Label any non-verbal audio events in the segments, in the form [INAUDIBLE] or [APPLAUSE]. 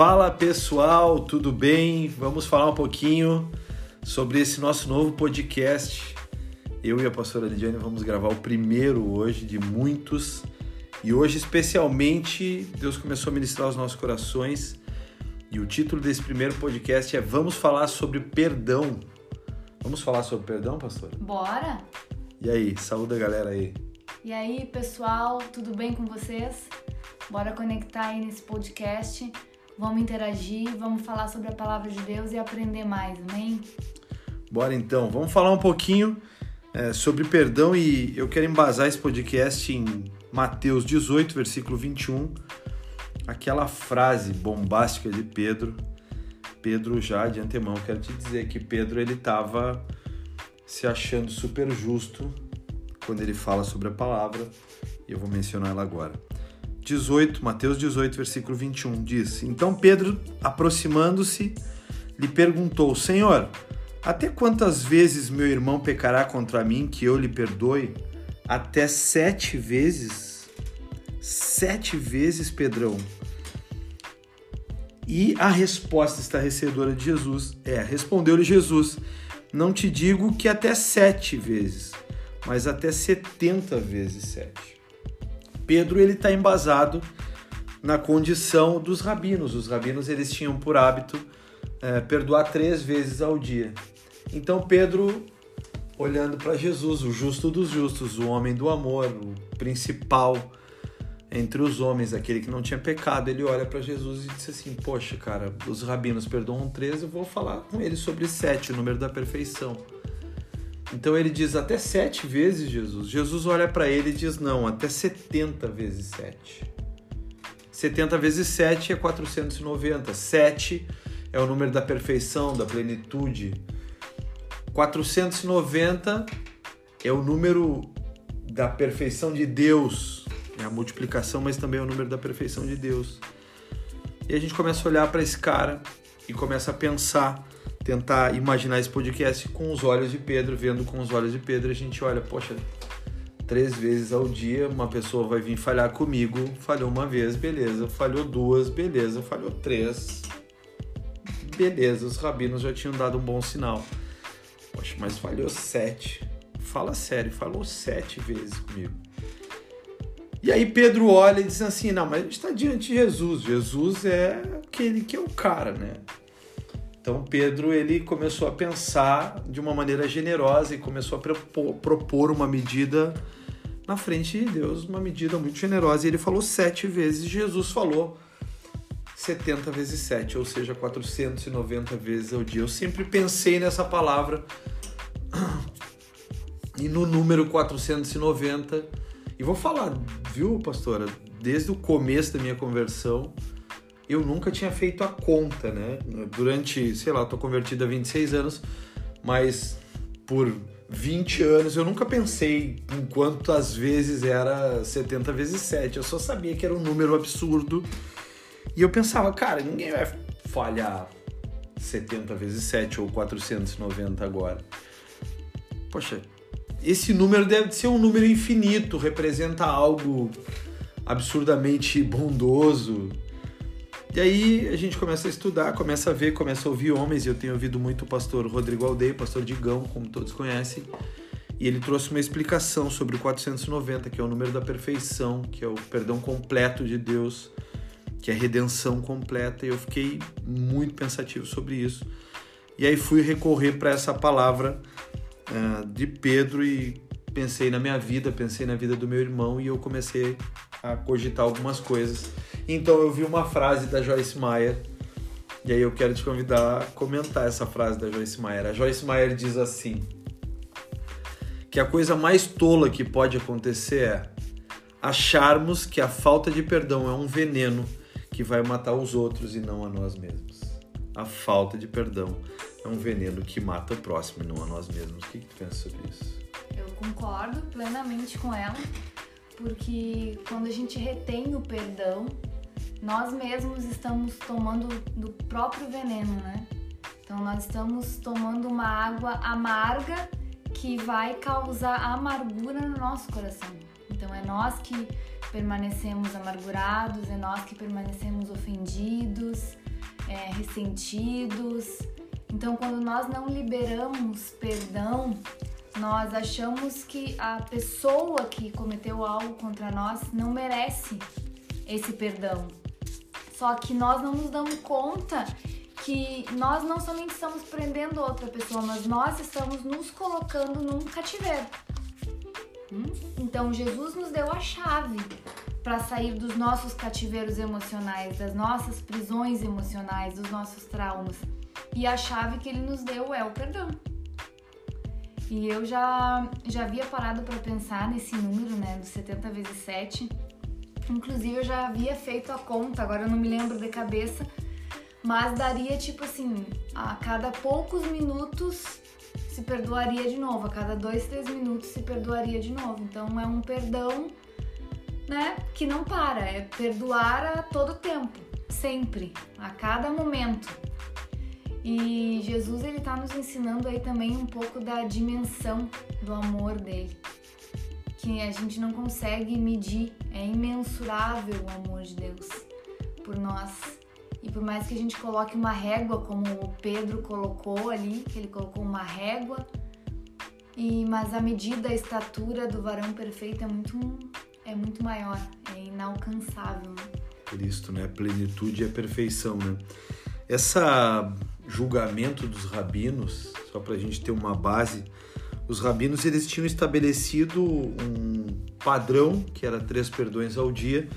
Fala pessoal, tudo bem? Vamos falar um pouquinho sobre esse nosso novo podcast. Eu e a pastora Lidiane vamos gravar o primeiro hoje de muitos. E hoje, especialmente, Deus começou a ministrar os nossos corações. E o título desse primeiro podcast é Vamos falar sobre perdão. Vamos falar sobre perdão, pastor? Bora! E aí, saúde a galera aí. E aí, pessoal, tudo bem com vocês? Bora conectar aí nesse podcast. Vamos interagir, vamos falar sobre a palavra de Deus e aprender mais, amém? Bora então, vamos falar um pouquinho é, sobre perdão e eu quero embasar esse podcast em Mateus 18, versículo 21, aquela frase bombástica de Pedro. Pedro já de antemão, quero te dizer que Pedro ele estava se achando super justo quando ele fala sobre a palavra e eu vou mencionar ela agora. 18, Mateus 18, versículo 21 diz: Então Pedro, aproximando-se, lhe perguntou: Senhor, até quantas vezes meu irmão pecará contra mim que eu lhe perdoe? Até sete vezes? Sete vezes, Pedrão. E a resposta estarrecedora de Jesus é: Respondeu-lhe Jesus: Não te digo que até sete vezes, mas até setenta vezes sete. Pedro ele está embasado na condição dos rabinos. Os rabinos eles tinham por hábito é, perdoar três vezes ao dia. Então Pedro, olhando para Jesus, o justo dos justos, o homem do amor, o principal entre os homens, aquele que não tinha pecado, ele olha para Jesus e diz assim: Poxa, cara, os rabinos perdoam três, eu vou falar com eles sobre sete, o número da perfeição. Então ele diz até sete vezes Jesus. Jesus olha para ele e diz não, até 70 vezes sete. 70 vezes 7 é 490. 7 é o número da perfeição, da plenitude. 490 é o número da perfeição de Deus. É a multiplicação, mas também é o número da perfeição de Deus. E a gente começa a olhar para esse cara e começa a pensar tentar imaginar esse podcast com os olhos de Pedro, vendo com os olhos de Pedro, a gente olha, poxa, três vezes ao dia uma pessoa vai vir falhar comigo, falhou uma vez, beleza, falhou duas, beleza, falhou três, beleza, os rabinos já tinham dado um bom sinal. Poxa, mas falhou sete. Fala sério, falou sete vezes comigo. E aí Pedro olha e diz assim, não, mas a gente está diante de Jesus. Jesus é aquele que é o cara, né? Então Pedro ele começou a pensar de uma maneira generosa e começou a propor uma medida na frente de Deus, uma medida muito generosa. E ele falou sete vezes, Jesus falou 70 vezes 7, ou seja, 490 vezes ao dia. Eu sempre pensei nessa palavra e no número 490. E vou falar, viu, pastora? Desde o começo da minha conversão, eu nunca tinha feito a conta, né? Durante, sei lá, tô convertido há 26 anos, mas por 20 anos eu nunca pensei em quantas vezes era 70 vezes 7. Eu só sabia que era um número absurdo. E eu pensava, cara, ninguém vai falhar 70 vezes 7 ou 490 agora. Poxa, esse número deve ser um número infinito, representa algo absurdamente bondoso, e aí a gente começa a estudar, começa a ver, começa a ouvir homens, e eu tenho ouvido muito o pastor Rodrigo Aldeia, pastor Digão, como todos conhecem, e ele trouxe uma explicação sobre o 490, que é o número da perfeição, que é o perdão completo de Deus, que é a redenção completa, e eu fiquei muito pensativo sobre isso. E aí fui recorrer para essa palavra uh, de Pedro. E pensei na minha vida, pensei na vida do meu irmão. E eu comecei a cogitar algumas coisas. Então eu vi uma frase da Joyce Meyer e aí eu quero te convidar a comentar essa frase da Joyce Meyer. A Joyce Meyer diz assim: que a coisa mais tola que pode acontecer é acharmos que a falta de perdão é um veneno que vai matar os outros e não a nós mesmos. A falta de perdão é um veneno que mata o próximo e não a nós mesmos. O que, que tu pensa sobre isso? Eu concordo plenamente com ela, porque quando a gente retém o perdão, nós mesmos estamos tomando do próprio veneno, né? Então nós estamos tomando uma água amarga que vai causar amargura no nosso coração. Então é nós que permanecemos amargurados, é nós que permanecemos ofendidos, é, ressentidos. Então, quando nós não liberamos perdão, nós achamos que a pessoa que cometeu algo contra nós não merece esse perdão. Só que nós não nos damos conta que nós não somente estamos prendendo outra pessoa, mas nós estamos nos colocando num cativeiro. Hum? Então Jesus nos deu a chave para sair dos nossos cativeiros emocionais, das nossas prisões emocionais, dos nossos traumas. E a chave que ele nos deu é o perdão. E eu já, já havia parado para pensar nesse número, né, dos 70 vezes 7. Inclusive eu já havia feito a conta, agora eu não me lembro de cabeça, mas daria tipo assim, a cada poucos minutos se perdoaria de novo, a cada dois, três minutos se perdoaria de novo. Então é um perdão, né, que não para, é perdoar a todo tempo, sempre, a cada momento. E Jesus ele está nos ensinando aí também um pouco da dimensão do amor dele, que a gente não consegue medir, é imensurável o amor de Deus por nós. E por mais que a gente coloque uma régua, como o Pedro colocou ali, que ele colocou uma régua, e mas a medida, a estatura do varão perfeito é muito, é muito maior, é inalcançável. Né? Cristo, né? Plenitude a perfeição, né? Essa julgamento dos rabinos, só para a gente ter uma base, os rabinos eles tinham estabelecido um padrão que era três perdões ao dia,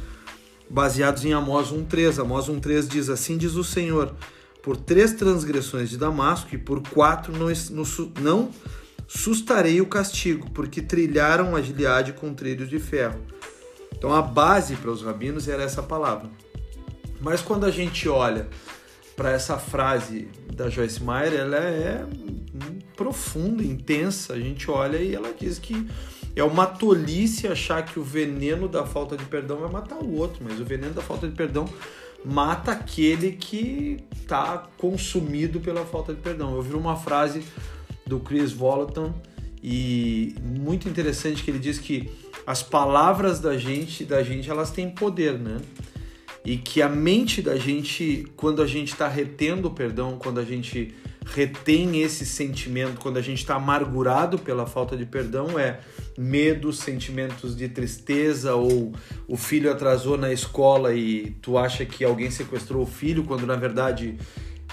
baseados em Amós 1:3. Amós 1:3 diz assim diz o Senhor: por três transgressões de Damasco e por quatro não, não sustarei o castigo, porque trilharam a Gileade com trilhos de ferro. Então a base para os rabinos era essa palavra. Mas quando a gente olha para essa frase da Joyce Meyer, ela é profunda, intensa. A gente olha e ela diz que é uma tolice achar que o veneno da falta de perdão vai matar o outro, mas o veneno da falta de perdão mata aquele que está consumido pela falta de perdão. Eu vi uma frase do Chris Volaton e muito interessante que ele diz que as palavras da gente, da gente, elas têm poder, né? e que a mente da gente, quando a gente está retendo o perdão, quando a gente retém esse sentimento, quando a gente está amargurado pela falta de perdão, é medo, sentimentos de tristeza ou o filho atrasou na escola e tu acha que alguém sequestrou o filho, quando na verdade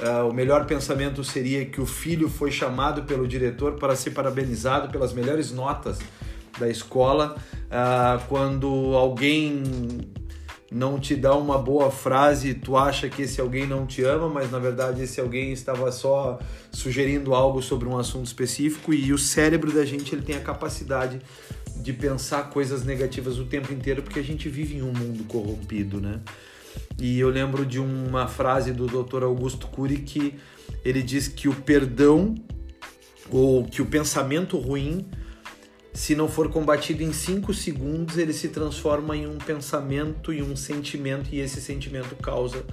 uh, o melhor pensamento seria que o filho foi chamado pelo diretor para ser parabenizado pelas melhores notas da escola, uh, quando alguém não te dá uma boa frase, tu acha que esse alguém não te ama, mas na verdade esse alguém estava só sugerindo algo sobre um assunto específico e o cérebro da gente ele tem a capacidade de pensar coisas negativas o tempo inteiro porque a gente vive em um mundo corrompido, né? E eu lembro de uma frase do Dr. Augusto Cury que ele diz que o perdão ou que o pensamento ruim se não for combatido em 5 segundos, ele se transforma em um pensamento e um sentimento, e esse sentimento causa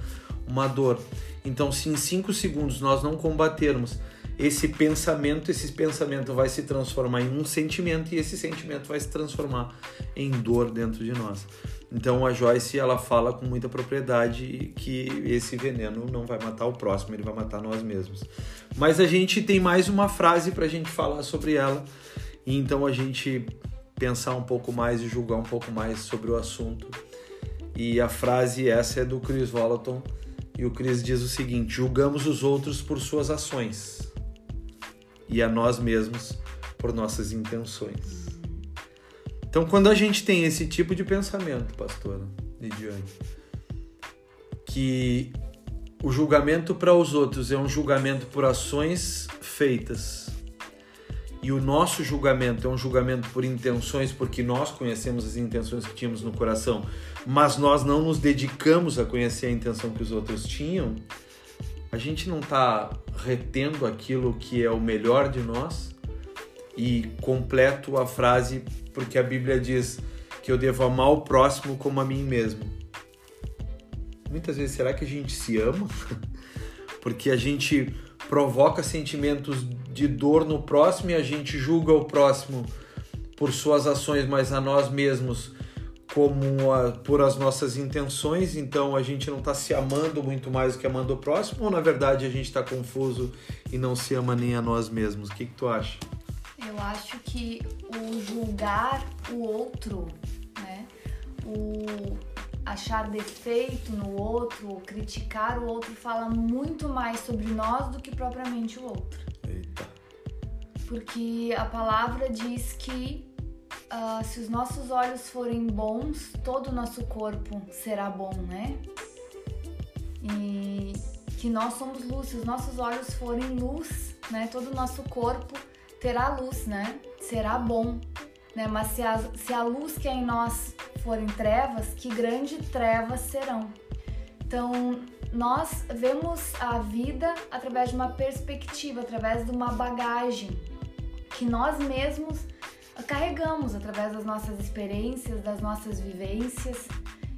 uma dor. Então, se em 5 segundos nós não combatermos esse pensamento, esse pensamento vai se transformar em um sentimento e esse sentimento vai se transformar em dor dentro de nós. Então a Joyce ela fala com muita propriedade que esse veneno não vai matar o próximo, ele vai matar nós mesmos. Mas a gente tem mais uma frase para a gente falar sobre ela e então a gente pensar um pouco mais e julgar um pouco mais sobre o assunto. E a frase essa é do Chris Volaton e o Chris diz o seguinte: julgamos os outros por suas ações e a nós mesmos por nossas intenções. Então, quando a gente tem esse tipo de pensamento, pastora Lidiane, que o julgamento para os outros é um julgamento por ações feitas e o nosso julgamento é um julgamento por intenções, porque nós conhecemos as intenções que tínhamos no coração, mas nós não nos dedicamos a conhecer a intenção que os outros tinham, a gente não está retendo aquilo que é o melhor de nós e completo a frase porque a Bíblia diz que eu devo amar o próximo como a mim mesmo. Muitas vezes, será que a gente se ama? [LAUGHS] porque a gente provoca sentimentos de dor no próximo e a gente julga o próximo por suas ações, mas a nós mesmos como a, por as nossas intenções, então a gente não está se amando muito mais do que amando o próximo, ou na verdade a gente está confuso e não se ama nem a nós mesmos? O que, que tu acha? Eu acho que o julgar o outro, né? O achar defeito no outro, criticar o outro, fala muito mais sobre nós do que propriamente o outro. Eita. Porque a palavra diz que uh, se os nossos olhos forem bons, todo o nosso corpo será bom, né? E que nós somos luz, se os nossos olhos forem luz, né? Todo o nosso corpo terá luz, né? Será bom, né? Mas se a, se a luz que é em nós forem trevas, que grandes trevas serão. Então, nós vemos a vida através de uma perspectiva, através de uma bagagem que nós mesmos carregamos através das nossas experiências, das nossas vivências,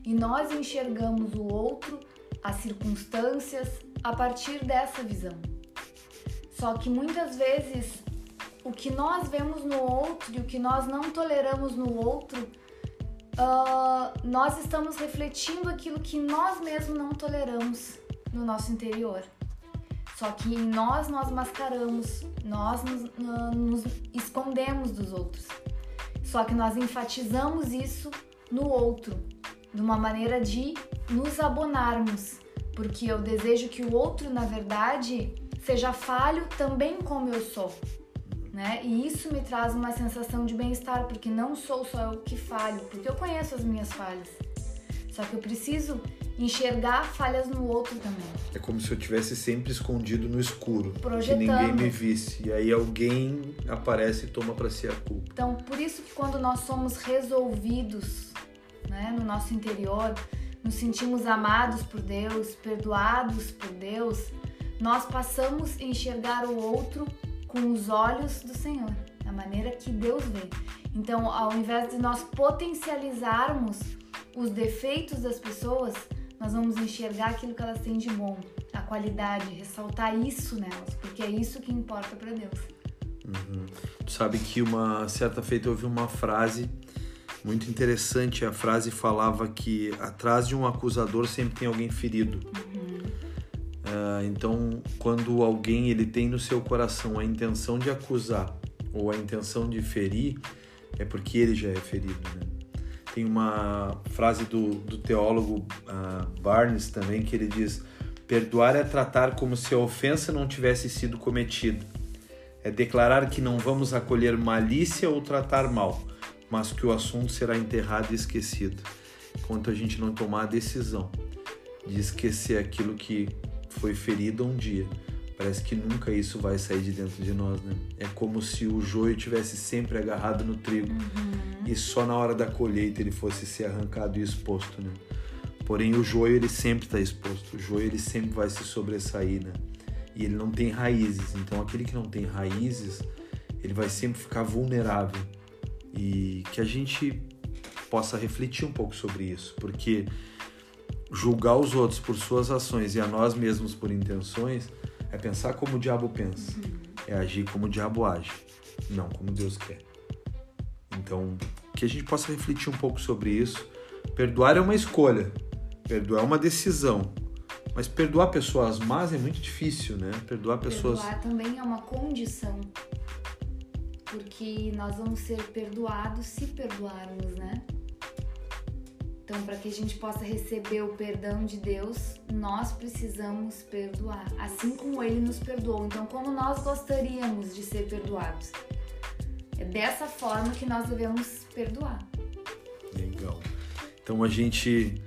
e nós enxergamos o outro, as circunstâncias, a partir dessa visão. Só que muitas vezes o que nós vemos no outro e o que nós não toleramos no outro, uh, nós estamos refletindo aquilo que nós mesmos não toleramos no nosso interior. Só que em nós nós mascaramos, nós nos, uh, nos escondemos dos outros. Só que nós enfatizamos isso no outro, de uma maneira de nos abonarmos, porque eu desejo que o outro, na verdade, seja falho também como eu sou. Né? E isso me traz uma sensação de bem-estar, porque não sou só eu que falho, porque eu conheço as minhas falhas. Só que eu preciso enxergar falhas no outro também. É como se eu tivesse sempre escondido no escuro, Projetando. que ninguém me visse. E aí alguém aparece e toma para si a culpa. Então, por isso que quando nós somos resolvidos, né, no nosso interior, nos sentimos amados por Deus, perdoados por Deus, nós passamos a enxergar o outro com os olhos do Senhor, da maneira que Deus vê. Então, ao invés de nós potencializarmos os defeitos das pessoas, nós vamos enxergar aquilo que elas têm de bom, a qualidade, ressaltar isso nelas, porque é isso que importa para Deus. Uhum. Tu sabe que uma certa feita eu ouvi uma frase muito interessante. A frase falava que atrás de um acusador sempre tem alguém ferido. Uhum. Uh, então, quando alguém ele tem no seu coração a intenção de acusar ou a intenção de ferir, é porque ele já é ferido. Né? Tem uma frase do, do teólogo uh, Barnes também que ele diz: Perdoar é tratar como se a ofensa não tivesse sido cometida. É declarar que não vamos acolher malícia ou tratar mal, mas que o assunto será enterrado e esquecido, enquanto a gente não tomar a decisão de esquecer aquilo que foi ferido um dia Parece que nunca isso vai sair de dentro de nós, né? É como se o joio tivesse sempre agarrado no trigo uhum. e só na hora da colheita ele fosse ser arrancado e exposto, né? Porém o joio ele sempre está exposto, o joio ele sempre vai se sobressair, né? E ele não tem raízes, então aquele que não tem raízes, ele vai sempre ficar vulnerável. E que a gente possa refletir um pouco sobre isso, porque julgar os outros por suas ações e a nós mesmos por intenções é pensar como o diabo pensa. É agir como o diabo age. Não como Deus quer. Então, que a gente possa refletir um pouco sobre isso. Perdoar é uma escolha. Perdoar é uma decisão. Mas perdoar pessoas más é muito difícil, né? Perdoar pessoas. Perdoar também é uma condição. Porque nós vamos ser perdoados se perdoarmos, né? Então, para que a gente possa receber o perdão de Deus, nós precisamos perdoar, assim como Ele nos perdoou. Então, como nós gostaríamos de ser perdoados? É dessa forma que nós devemos perdoar. Legal. Então, a gente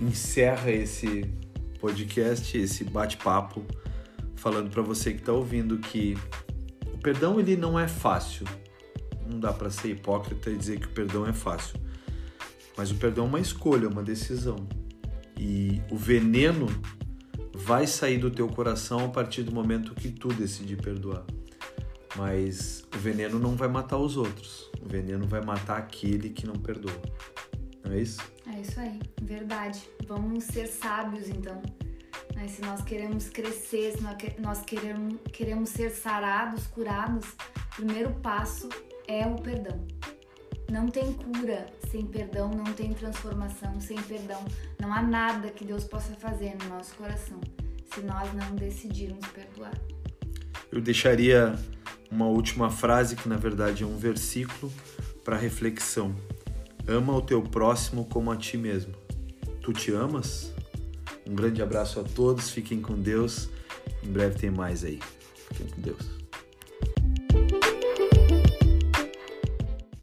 encerra esse podcast, esse bate-papo, falando para você que está ouvindo que o perdão ele não é fácil. Não dá para ser hipócrita e dizer que o perdão é fácil mas o perdão é uma escolha, uma decisão. E o veneno vai sair do teu coração a partir do momento que tu decidir perdoar. Mas o veneno não vai matar os outros. O veneno vai matar aquele que não perdoa. Não é isso? É isso aí, verdade. Vamos ser sábios então. Né? Se nós queremos crescer, se nós queremos, queremos ser sarados, curados, o primeiro passo é o perdão. Não tem cura sem perdão, não tem transformação sem perdão. Não há nada que Deus possa fazer no nosso coração se nós não decidirmos perdoar. Eu deixaria uma última frase que na verdade é um versículo para reflexão. Ama o teu próximo como a ti mesmo. Tu te amas? Um grande abraço a todos, fiquem com Deus. Em breve tem mais aí. Fiquem com Deus.